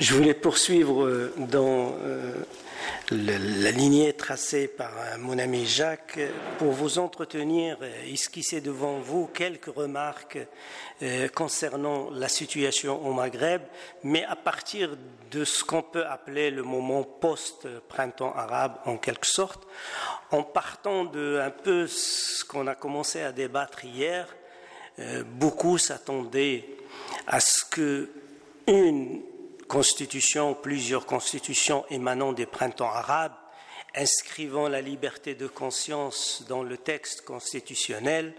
Je voulais poursuivre euh, dans euh, la lignée tracée par euh, mon ami Jacques pour vous entretenir, esquisser devant vous quelques remarques concernant la situation au Maghreb, mais à partir de ce qu'on peut appeler le moment post-printemps arabe en quelque sorte, en partant de un peu ce qu'on a commencé à débattre hier. Beaucoup s'attendaient à ce que une constitution, plusieurs constitutions émanant des printemps arabes, inscrivant la liberté de conscience dans le texte constitutionnel,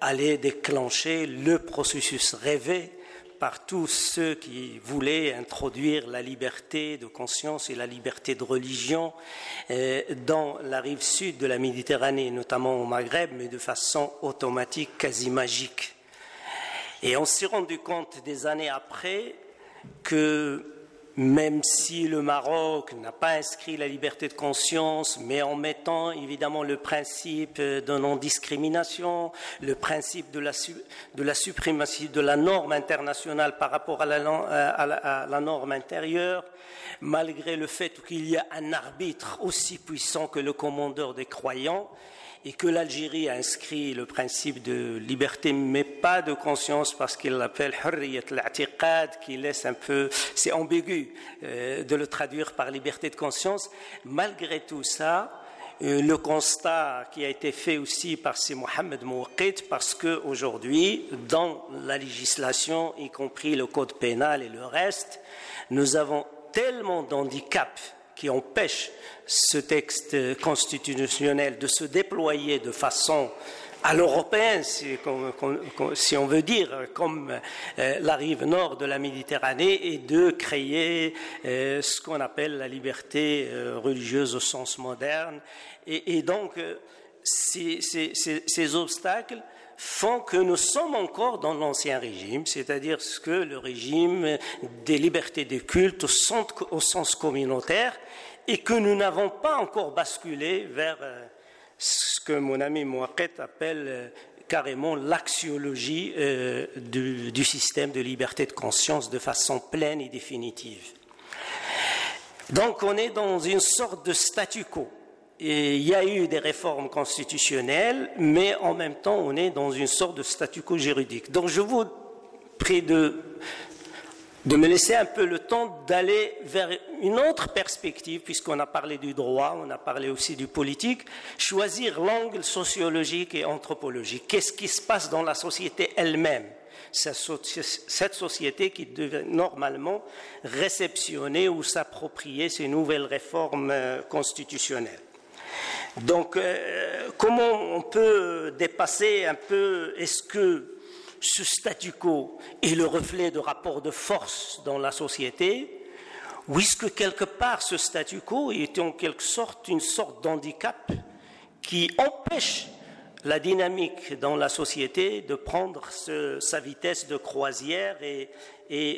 allaient déclencher le processus rêvé par tous ceux qui voulaient introduire la liberté de conscience et la liberté de religion euh, dans la rive sud de la Méditerranée, notamment au Maghreb, mais de façon automatique, quasi magique. Et on s'est rendu compte des années après que même si le Maroc n'a pas inscrit la liberté de conscience, mais en mettant évidemment le principe de non-discrimination, le principe de la, suprématie de la norme internationale par rapport à la, à la norme intérieure, malgré le fait qu'il y a un arbitre aussi puissant que le commandeur des croyants, et que l'Algérie a inscrit le principe de liberté, mais pas de conscience, parce qu'il l'appelle hurriyat al qui laisse un peu, c'est ambigu euh, de le traduire par liberté de conscience. Malgré tout ça, euh, le constat qui a été fait aussi par C. Mohamed Mouqit, parce qu'aujourd'hui, dans la législation, y compris le code pénal et le reste, nous avons tellement d'handicaps qui empêche ce texte constitutionnel de se déployer de façon à l'européenne, si, on veut dire, comme euh, la rive nord de la Méditerranée, et de créer euh, ce qu'on appelle la liberté euh, religieuse au sens moderne. Et, donc, ces, obstacles font que nous sommes encore dans l'ancien régime, c'est-à-dire que le régime des libertés de culte au sens communautaire, et que nous n'avons pas encore basculé vers euh, ce que mon ami Mouaket appelle euh, carrément l'axiologie euh, du, système de liberté de conscience de façon pleine et définitive. Donc on est dans une sorte de statu quo. Il y a eu des réformes constitutionnelles, mais en même temps on est dans une sorte de statu quo juridique. Donc je vous prie de de me laisser un peu le temps d'aller vers une autre perspective, puisqu'on a parlé du droit, on a parlé aussi du politique, choisir l'angle sociologique et anthropologique. Qu'est-ce qui se passe dans la société elle-même? Cette société qui devait normalement réceptionner ou s'approprier ces nouvelles réformes euh, constitutionnelles. Donc, euh, comment on peut dépasser un peu, est-ce que ce statu quo est le reflet de rapports de force dans la société, ou est-ce que quelque part ce statu quo est en quelque sorte une sorte d'handicap qui empêche la dynamique dans la société de prendre sa vitesse de croisière et,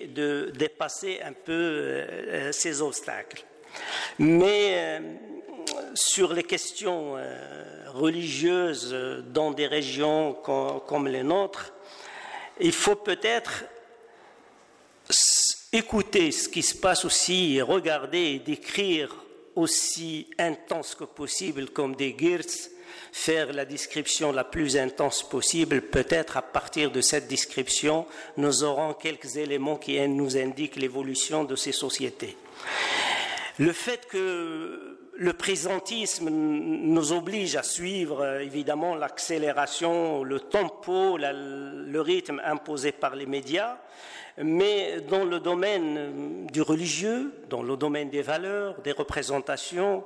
de dépasser un peu euh, ces obstacles? Mais euh, sur les questions euh, religieuses dans des régions comme les nôtres, il faut peut-être écouter ce qui se passe aussi regarder et décrire aussi intense que possible comme des Geertz, faire la description la plus intense possible. Peut-être à partir de cette description, nous aurons quelques éléments qui nous indiquent l'évolution de ces sociétés. Le fait que le présentisme nous oblige à suivre euh, évidemment l'accélération, le tempo, le rythme imposé par les médias, mais dans le domaine du religieux, dans le domaine des valeurs, des représentations,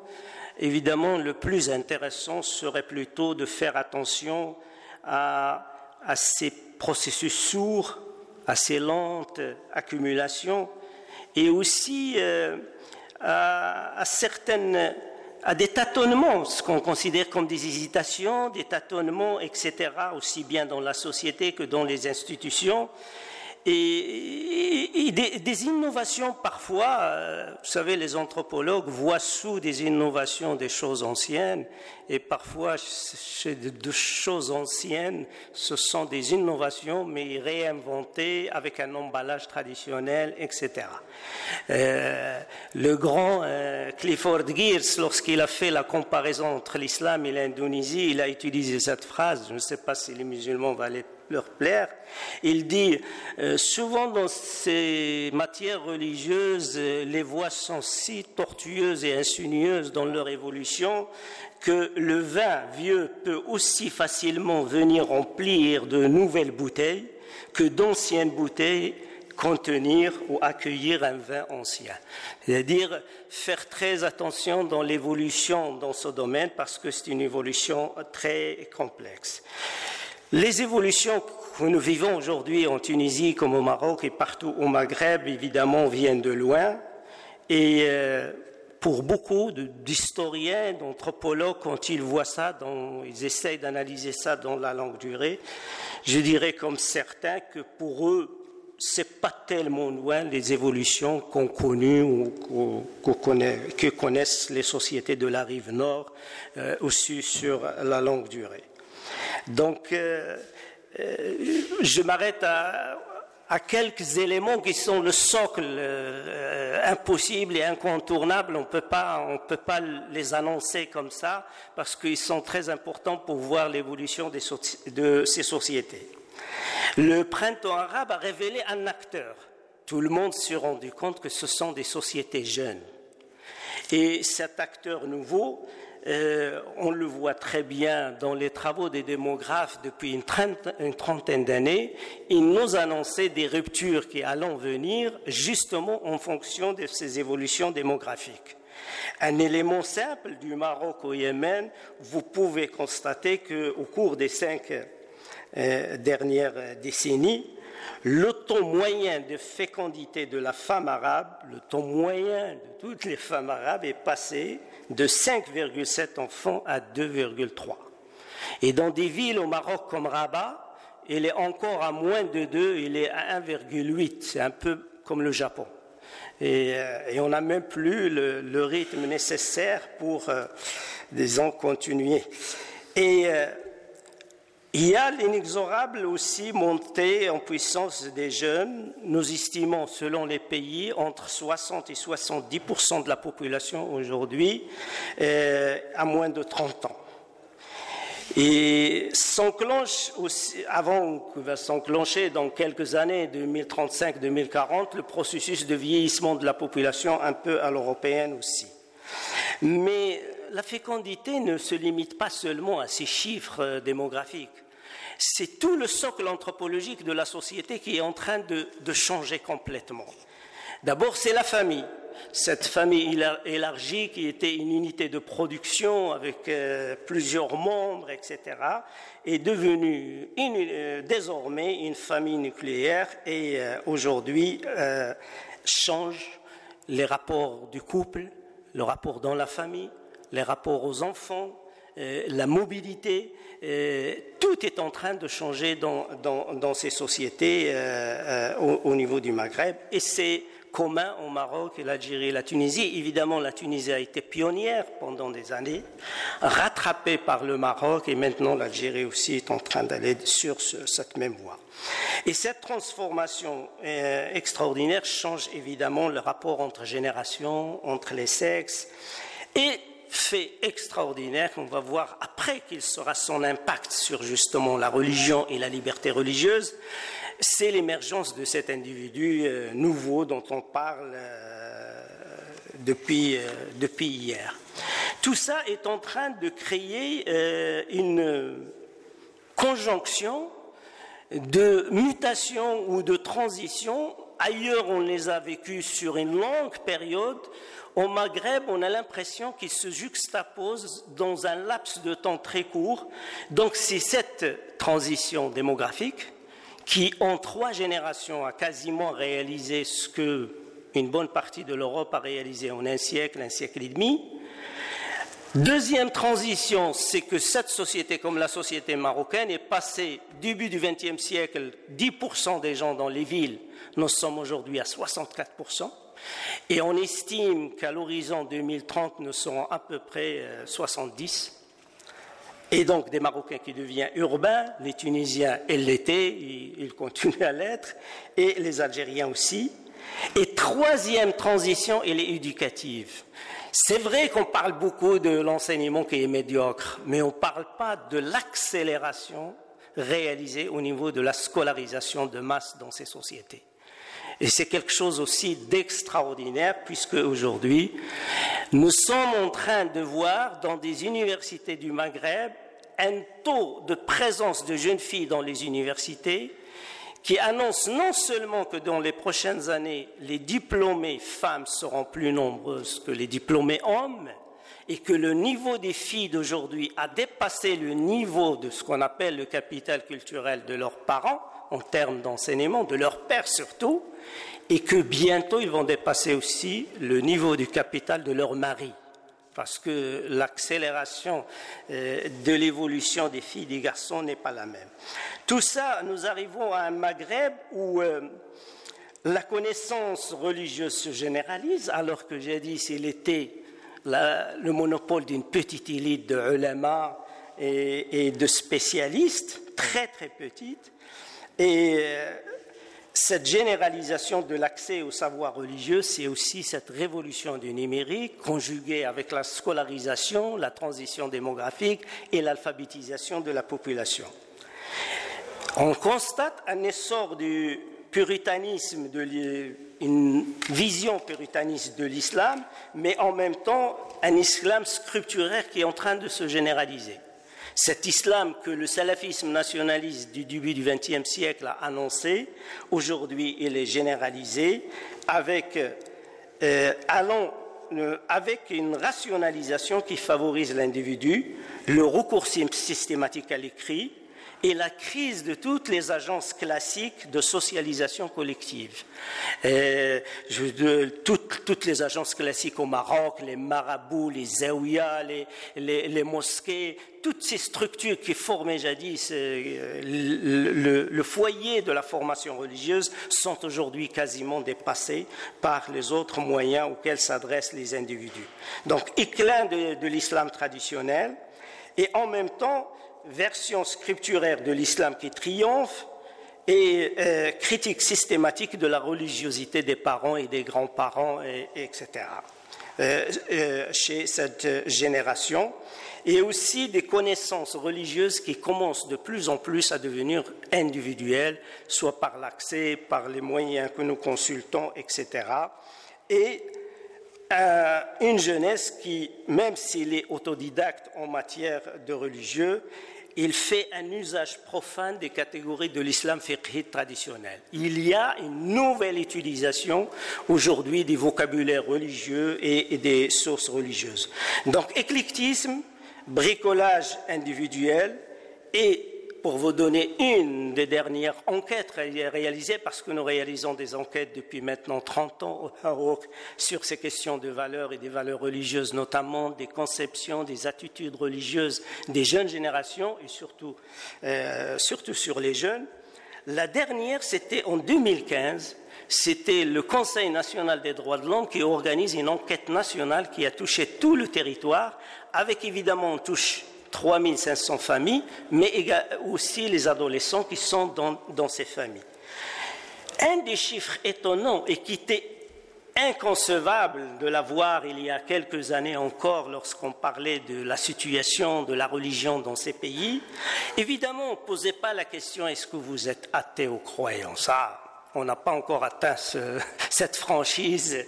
évidemment le plus intéressant serait plutôt de faire attention à, ces processus sourds, à ces lentes accumulations, et aussi euh, à, certaines à des tâtonnements, ce qu'on considère comme des hésitations, des tâtonnements, etc., aussi bien dans la société que dans les institutions, et, des, innovations parfois, euh, vous savez, les anthropologues voient sous des innovations des choses anciennes, et parfois, chez de choses anciennes, ce sont des innovations, mais réinventées avec un emballage traditionnel, etc. Euh, le grand euh, Clifford Geertz, lorsqu'il a fait la comparaison entre l'islam et l'Indonésie, il a utilisé cette phrase, je ne sais pas si les musulmans vont aller leur plaire. Il dit, euh, souvent dans ces matières religieuses, euh, les voies sont si tortueuses et insinueuses dans leur évolution que le vin vieux peut aussi facilement venir remplir de nouvelles bouteilles que d'anciennes bouteilles contenir ou accueillir un vin ancien. C'est-à-dire faire très attention dans l'évolution dans ce domaine parce que c'est une évolution très complexe. Les évolutions que nous vivons aujourd'hui en Tunisie comme au Maroc et partout au Maghreb, évidemment, viennent de loin. Et euh, pour beaucoup d'historiens, d'anthropologues, quand ils voient ça, ils essayent d'analyser ça dans la longue durée, je dirais comme certains que pour eux, c'est pas tellement loin les évolutions qu'on connu ou que connaissent les sociétés de la rive nord euh, aussi sur la longue durée. Donc, euh, euh, je m'arrête à, quelques éléments qui sont le socle euh, impossible et incontournable. On ne peut pas les annoncer comme ça parce qu'ils sont très importants pour voir l'évolution de ces sociétés. Le printemps arabe a révélé un acteur. Tout le monde s'est rendu compte que ce sont des sociétés jeunes. Et cet acteur nouveau, euh, on le voit très bien dans les travaux des démographes depuis une, trentaine d'années, ils nous annonçaient des ruptures qui allont venir justement en fonction de ces évolutions démographiques. Un élément simple du Maroc au Yémen, vous pouvez constater qu'au cours des cinq euh, dernières décennies, le taux moyen de fécondité de la femme arabe, le taux moyen de toutes les femmes arabes est passé de 5,7 enfants à 2,3. Et dans des villes au Maroc comme Rabat, il est encore à moins de 2, il est à 1,8. C'est un peu comme le Japon. Et, euh, on n'a même plus le, rythme nécessaire pour, euh, disons, continuer. Et euh, il y a l'inexorable aussi montée en puissance des jeunes. Nous estimons, selon les pays, entre 60 et 70% de la population aujourd'hui euh, à moins de 30 ans. Et s'enclenche aussi, avant qu'il va s'enclencher dans quelques années, 2035-2040, le processus de vieillissement de la population un peu à l'européenne aussi. Mais la fécondité ne se limite pas seulement à ces chiffres euh, démographiques. C'est tout le socle anthropologique de la société qui est en train de, changer complètement. D'abord, c'est la famille. Cette famille élargie qui était une unité de production avec euh, plusieurs membres, etc., est devenue euh, désormais une famille nucléaire et aujourd'hui change les rapports du couple, le rapport dans la famille, les rapports aux enfants, euh, la mobilité, euh, tout est en train de changer dans, ces sociétés euh, au, niveau du Maghreb et c'est commun au Maroc, l'Algérie et la Tunisie. Évidemment, la Tunisie a été pionnière pendant des années, rattrapée par le Maroc et maintenant l'Algérie aussi est en train d'aller sur cette même voie. Et cette transformation extraordinaire change évidemment le rapport entre générations, entre les sexes et fait extraordinaire qu'on va voir après qu'il sera son impact sur justement la religion et la liberté religieuse, c'est l'émergence de cet individu euh, nouveau dont on parle euh, depuis, euh, depuis hier. Tout ça est en train de créer une conjonction de mutation ou de transition. Ailleurs, on les a vécues sur une longue période au Maghreb, on a l'impression qu'il se juxtapose dans un laps de temps très court. Donc c'est cette transition démographique qui, en trois générations, a quasiment réalisé ce que une bonne partie de l'Europe a réalisé en un siècle, un siècle et demi, Deuxième transition, c'est que cette société, comme la société marocaine, est passée, début du XXe siècle, 10% des gens dans les villes, nous sommes aujourd'hui à 64%, et on estime qu'à l'horizon 2030, nous serons à peu près 70%. Euh, et donc des Marocains qui deviennent urbains, les Tunisiens, ils l'étaient, ils continuent à l'être, et les Algériens aussi. Et troisième transition, elle est éducative. C'est vrai qu'on parle beaucoup de l'enseignement qui est médiocre, mais on ne parle pas de l'accélération réalisée au niveau de la scolarisation de masse dans ces sociétés. Et c'est quelque chose aussi d'extraordinaire puisque aujourd'hui, nous sommes en train de voir dans des universités du Maghreb un taux de présence de jeunes filles dans les universités qui annonce non seulement que dans les prochaines années, les diplômés femmes seront plus nombreuses que les diplômés hommes, et que le niveau des filles d'aujourd'hui a dépassé le niveau de ce qu'on appelle le capital culturel de leurs parents, en termes d'enseignement, de leurs pères surtout, et que bientôt ils vont dépasser aussi le niveau du capital de leur mari parce que l'accélération euh, de l'évolution des filles et des garçons n'est pas la même. Tout ça, nous arrivons à un Maghreb où euh, la connaissance religieuse se généralise, alors que j'ai dit s'il était le monopole d'une petite élite de ulama et, de spécialistes, très très petite, et euh, cette généralisation de l'accès au savoir religieux, c'est aussi cette révolution du numérique conjuguée avec la scolarisation, la transition démographique et l'alphabétisation de la population. On constate un essor du puritanisme, de une vision puritaniste de l'islam, mais en même temps un islam scripturaire qui est en train de se généraliser. Cet islam que le salafisme nationaliste du début du XXe siècle a annoncé, aujourd'hui il est généralisé avec, euh, euh, avec une rationalisation qui favorise l'individu, le recours systématique à l'écrit, et la crise de toutes les agences classiques de socialisation collective. Euh, toutes, les agences classiques au Maroc, les marabouts, les zaouïas, les, mosquées, toutes ces structures qui formaient jadis euh, le, foyer de la formation religieuse sont aujourd'hui quasiment dépassées par les autres moyens auxquels s'adressent les individus. Donc, éclat de l'islam traditionnel et en même temps version scripturaire de l'islam qui triomphe et euh, critique systématique de la religiosité des parents et des grands-parents, etc. Euh, euh, chez cette génération, et aussi des connaissances religieuses qui commencent de plus en plus à devenir individuelles, soit par l'accès, par les moyens que nous consultons, etc. Et une jeunesse qui, même s'il est autodidacte en matière de religieux, il fait un usage profane des catégories de l'islam fiqhi traditionnel. Il y a une nouvelle utilisation aujourd'hui des vocabulaires religieux et, des sources religieuses. Donc éclectisme, bricolage individuel et pour vous donner une des dernières enquêtes réalisées, parce que nous réalisons des enquêtes depuis maintenant 30 ans Maroc sur ces questions de valeurs et des valeurs religieuses, notamment des conceptions, des attitudes religieuses des jeunes générations et surtout, euh, surtout sur les jeunes. La dernière, c'était en 2015. C'était le Conseil national des droits de l'homme qui organise une enquête nationale qui a touché tout le territoire, avec évidemment on touche 3500 familles, mais aussi les adolescents qui sont dans, ces familles. Un des chiffres étonnants et qui était inconcevable de l'avoir il y a quelques années encore lorsqu'on parlait de la situation de la religion dans ces pays, évidemment, on ne posait pas la question est-ce que vous êtes athée ou croyant? Ça, on n'a pas encore atteint cette franchise.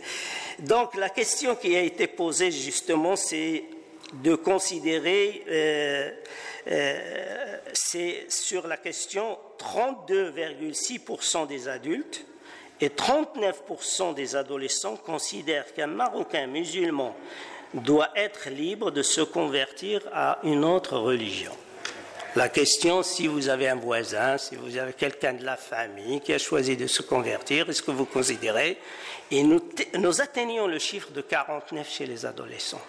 Donc la question qui a été posée justement, c'est de considérer, euh, euh, c'est sur la question 32,6% des adultes et 39% des adolescents considèrent qu'un Marocain musulman doit être libre de se convertir à une autre religion. La question, si vous avez un voisin, si vous avez quelqu'un de la famille qui a choisi de se convertir, est-ce que vous considérez? Et nous, nous atteignons le chiffre de 49 chez les adolescents.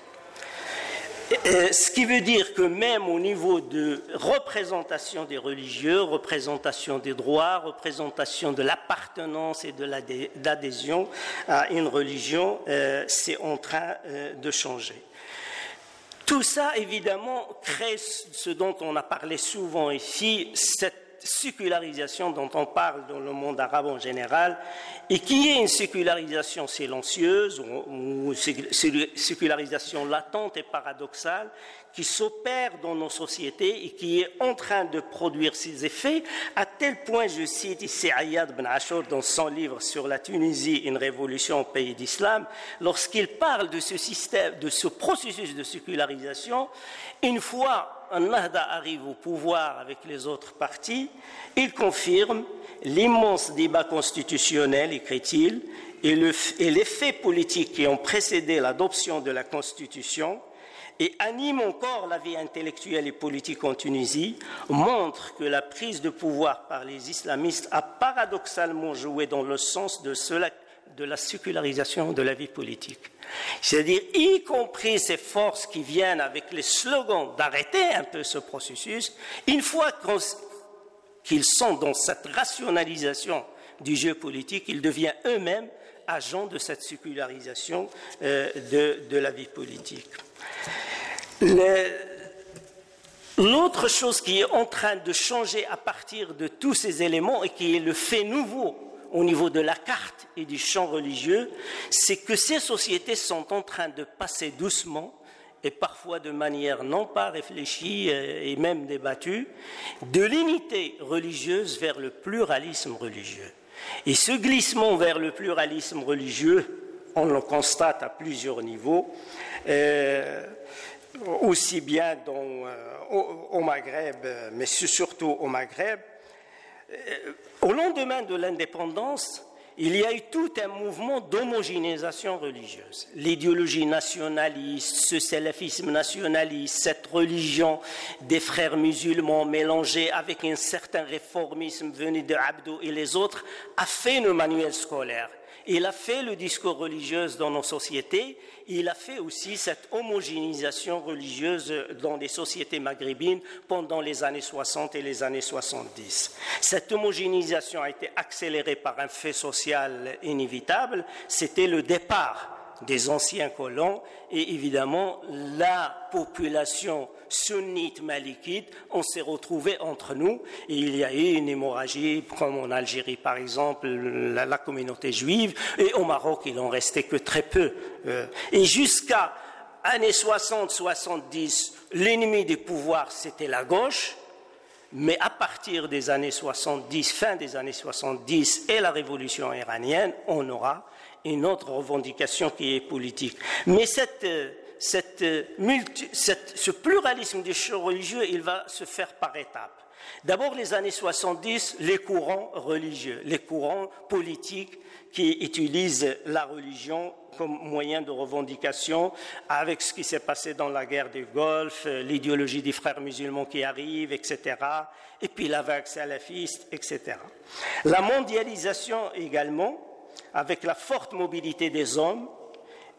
Ce qui veut dire que même au niveau de représentation des religieux, représentation des droits, représentation de l'appartenance et de l'adhésion à une religion, euh, c'est en train euh, de changer. Tout ça, évidemment, crée ce dont on a parlé souvent ici, cette sécularisation dont on parle dans le monde arabe en général, et qui est une sécularisation silencieuse ou, sécularisation latente et paradoxale, qui s'opère dans nos sociétés et qui est en train de produire ses effets, à tel point, je cite ici Ayad Ben Ashur dans son livre sur la Tunisie, une révolution au pays d'islam, lorsqu'il parle de ce système, de ce processus de sécularisation, une fois un Nahda arrive au pouvoir avec les autres partis, il confirme l'immense débat constitutionnel, écrit-il, et les faits politiques qui ont précédé l'adoption de la Constitution et anime encore la vie intellectuelle et politique en Tunisie, montre que la prise de pouvoir par les islamistes a paradoxalement joué dans le sens de la sécularisation de la vie politique. C'est-à-dire, y compris ces forces qui viennent avec les slogans d'arrêter un peu ce processus, une fois qu'ils sont dans cette rationalisation du jeu politique, ils deviennent eux-mêmes agents de cette sécularisation euh, de la vie politique. L'autre chose qui est en train de changer à partir de tous ces éléments et qui est le fait nouveau au niveau de la carte et du champ religieux, c'est que ces sociétés sont en train de passer doucement et parfois de manière non pas réfléchie et même débattue, de l'unité religieuse vers le pluralisme religieux. Et ce glissement vers le pluralisme religieux, on le constate à plusieurs niveaux. Euh, aussi bien euh, au, Maghreb, mais surtout au Maghreb. Euh, au lendemain de l'indépendance, il y a eu tout un mouvement d'homogénéisation religieuse. L'idéologie nationaliste, ce salafisme nationaliste, cette religion des frères musulmans mélangée avec un certain réformisme venu de Abdo et les autres, a fait nos manuels scolaires. Il a fait le discours religieux dans nos sociétés, il a fait aussi cette homogénéisation religieuse dans les sociétés maghrébines pendant les années 60 et les années 70. Cette homogénéisation a été accélérée par un fait social inévitable, c'était le départ des anciens colons et évidemment la population sunnite malikite, on s'est retrouvé entre nous et il y a eu une hémorragie comme en Algérie par exemple, la, communauté juive et au Maroc il en restait que très peu. Euh. et jusqu'à années 60-70, l'ennemi du pouvoir c'était la gauche. Mais à partir des années 70, fin des années 70 et la révolution iranienne, on aura une autre revendication qui est politique. Mais euh, euh, ce pluralisme des religieux, il va se faire par étapes. D'abord, les années 70, les courants religieux, les courants politiques qui utilisent la religion comme moyen de revendication, avec ce qui s'est passé dans la guerre du Golfe, euh, l'idéologie des frères musulmans qui arrive, etc., et puis la vague salafiste, etc. La mondialisation également, avec la forte mobilité des hommes,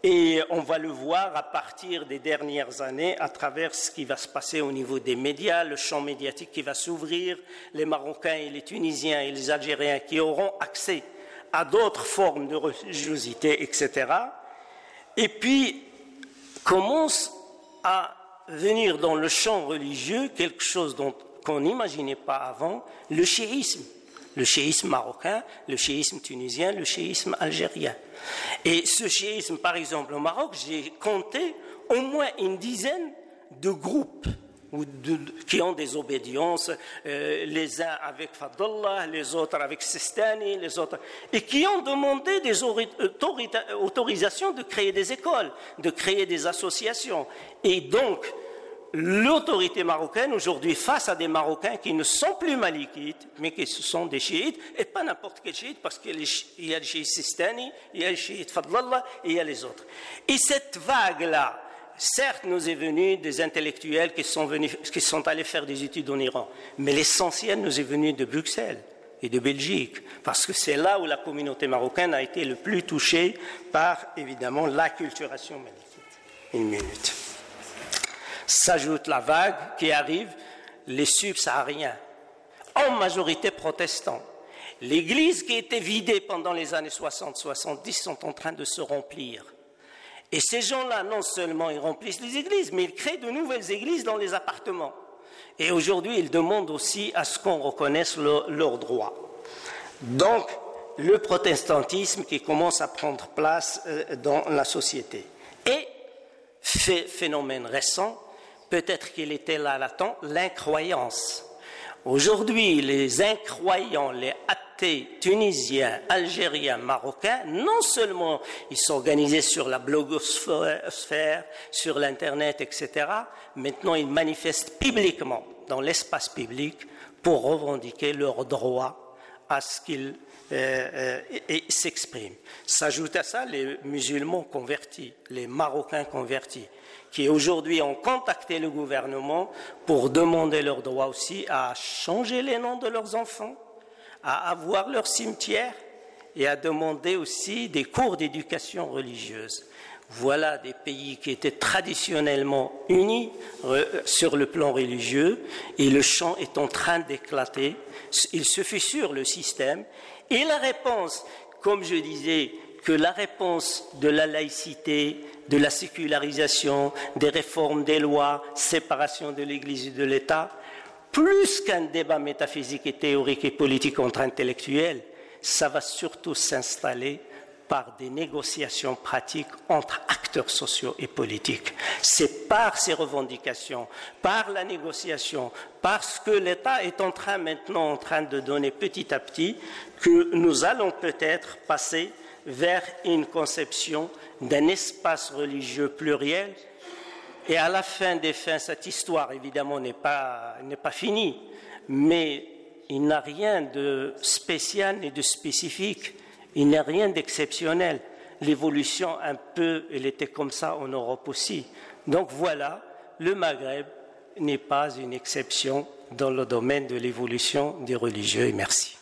et on va le voir à partir des dernières années à travers ce qui va se passer au niveau des médias, le champ médiatique qui va s'ouvrir, les Marocains et les Tunisiens et les Algériens qui auront accès à d'autres formes de religiosité, etc. Et puis commence à venir dans le champ religieux quelque chose qu'on n'imaginait pas avant, le chiisme le chiisme marocain, le chiisme tunisien, le chiisme algérien. Et ce chiisme, par exemple, au Maroc, j'ai compté au moins une dizaine de groupes qui ont des obédiences, euh, les uns avec Fadullah, les autres avec Sistani, les autres, et qui ont demandé des autorisations de créer des écoles, de créer des associations. Et donc, l'autorité marocaine aujourd'hui face à des Marocains qui ne sont plus malikites, mais qui sont des chiites, et pas n'importe quel chiite, parce qu'il y a le chiite Sistani, il y a le chiite Fadlallah, et il y a les autres. Et cette vague-là, certes, nous est venue des intellectuels qui sont, venus, qui sont allés faire des études en Iran, mais l'essentiel nous est venu de Bruxelles et de Belgique, parce que c'est là où la communauté marocaine a été le plus touchée par, évidemment, l'acculturation malikite. Une minute. S'ajoute la vague qui arrive, les subsahariens, en majorité protestants. L'Église qui était vidée pendant les années 60-70 sont en train de se remplir. Et ces gens-là, non seulement ils remplissent les églises, mais ils créent de nouvelles églises dans les appartements. Et aujourd'hui, ils demandent aussi à ce qu'on reconnaisse leurs droits. Donc, le protestantisme qui commence à prendre place euh, dans la société. Et, phénomène récent, peut-être qu'il était là latent, l'incroyance. Aujourd'hui, les incroyants, les athées tunisiens, algériens, marocains, non seulement ils s'organisaient sur la blogosphère, sur l'Internet, etc., maintenant ils manifestent publiquement dans l'espace public pour revendiquer leurs droits à ce qu'ils euh, euh, s'expriment. S'ajoutent à ça les musulmans convertis, les Marocains convertis, qui aujourd'hui ont contacté le gouvernement pour demander leur droit aussi à changer les noms de leurs enfants, à avoir leur cimetière et à demander aussi des cours d'éducation religieuse. Voilà des pays qui étaient traditionnellement unis euh, sur le plan religieux et le champ est en train d'éclater. Il se sur le système et la réponse, comme je disais, que la réponse de la laïcité, de la sécularisation, des réformes des lois, séparation de l'Église et de l'État, plus qu'un débat métaphysique et théorique et politique entre intellectuels, ça va surtout s'installer par des négociations pratiques entre acteurs sociaux et politiques. C'est par ces revendications, par la négociation, parce que l'État est en train maintenant en train de donner petit à petit que nous allons peut-être passer vers une conception d'un espace religieux pluriel. Et à la fin des fins, cette histoire, évidemment, n'est pas, n'est pas finie, mais il n'a rien de spécial ni de spécifique il n'y a rien d'exceptionnel. L'évolution, un peu, elle était comme ça en Europe aussi. Donc voilà, le Maghreb n'est pas une exception dans le domaine de l'évolution des religieux. merci.